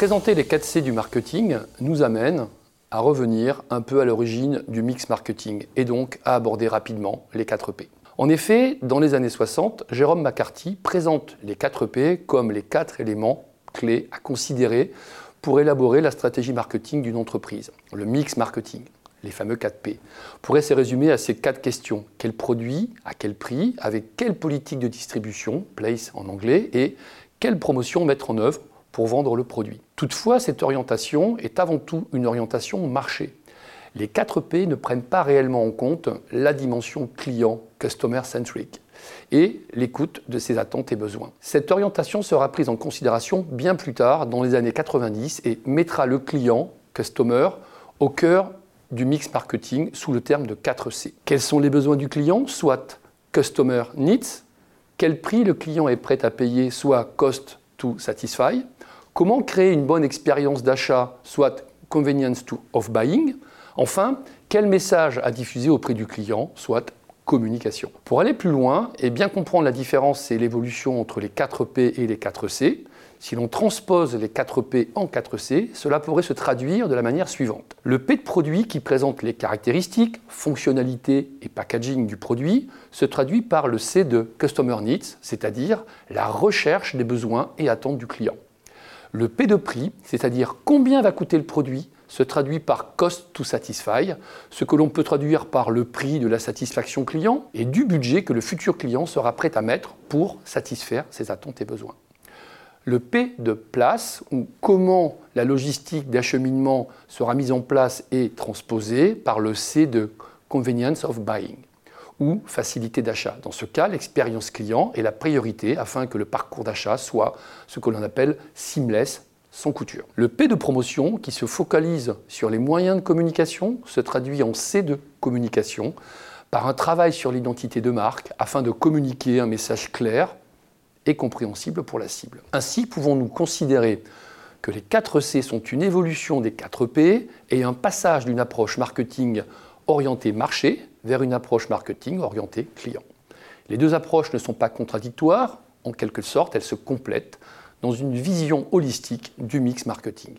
Présenter les 4 C du marketing nous amène à revenir un peu à l'origine du mix marketing et donc à aborder rapidement les 4 P. En effet, dans les années 60, Jérôme McCarthy présente les 4 P comme les quatre éléments clés à considérer pour élaborer la stratégie marketing d'une entreprise. Le mix marketing, les fameux 4 P, pourrait se résumer à ces quatre questions. Quel produit, à quel prix, avec quelle politique de distribution, place en anglais, et quelle promotion mettre en œuvre pour vendre le produit. Toutefois, cette orientation est avant tout une orientation marché. Les 4 P ne prennent pas réellement en compte la dimension client, customer centric, et l'écoute de ses attentes et besoins. Cette orientation sera prise en considération bien plus tard, dans les années 90, et mettra le client, customer, au cœur du mix marketing sous le terme de 4C. Quels sont les besoins du client? Soit customer needs, quel prix le client est prêt à payer, soit cost to satisfy, Comment créer une bonne expérience d'achat, soit convenience to of buying Enfin, quel message à diffuser auprès du client, soit communication. Pour aller plus loin et bien comprendre la différence et l'évolution entre les 4 P et les 4 C, si l'on transpose les 4 P en 4 C, cela pourrait se traduire de la manière suivante. Le P de produit qui présente les caractéristiques, fonctionnalités et packaging du produit se traduit par le C de Customer Needs, c'est-à-dire la recherche des besoins et attentes du client. Le P de prix, c'est-à-dire combien va coûter le produit, se traduit par cost to satisfy, ce que l'on peut traduire par le prix de la satisfaction client et du budget que le futur client sera prêt à mettre pour satisfaire ses attentes et besoins. Le P de place, ou comment la logistique d'acheminement sera mise en place et transposée par le C de convenience of buying ou facilité d'achat. Dans ce cas, l'expérience client est la priorité afin que le parcours d'achat soit ce que l'on appelle seamless, sans couture. Le P de promotion, qui se focalise sur les moyens de communication, se traduit en C de communication par un travail sur l'identité de marque afin de communiquer un message clair et compréhensible pour la cible. Ainsi, pouvons-nous considérer que les 4 C sont une évolution des 4 P et un passage d'une approche marketing orientée marché vers une approche marketing orientée client. Les deux approches ne sont pas contradictoires, en quelque sorte, elles se complètent dans une vision holistique du mix marketing.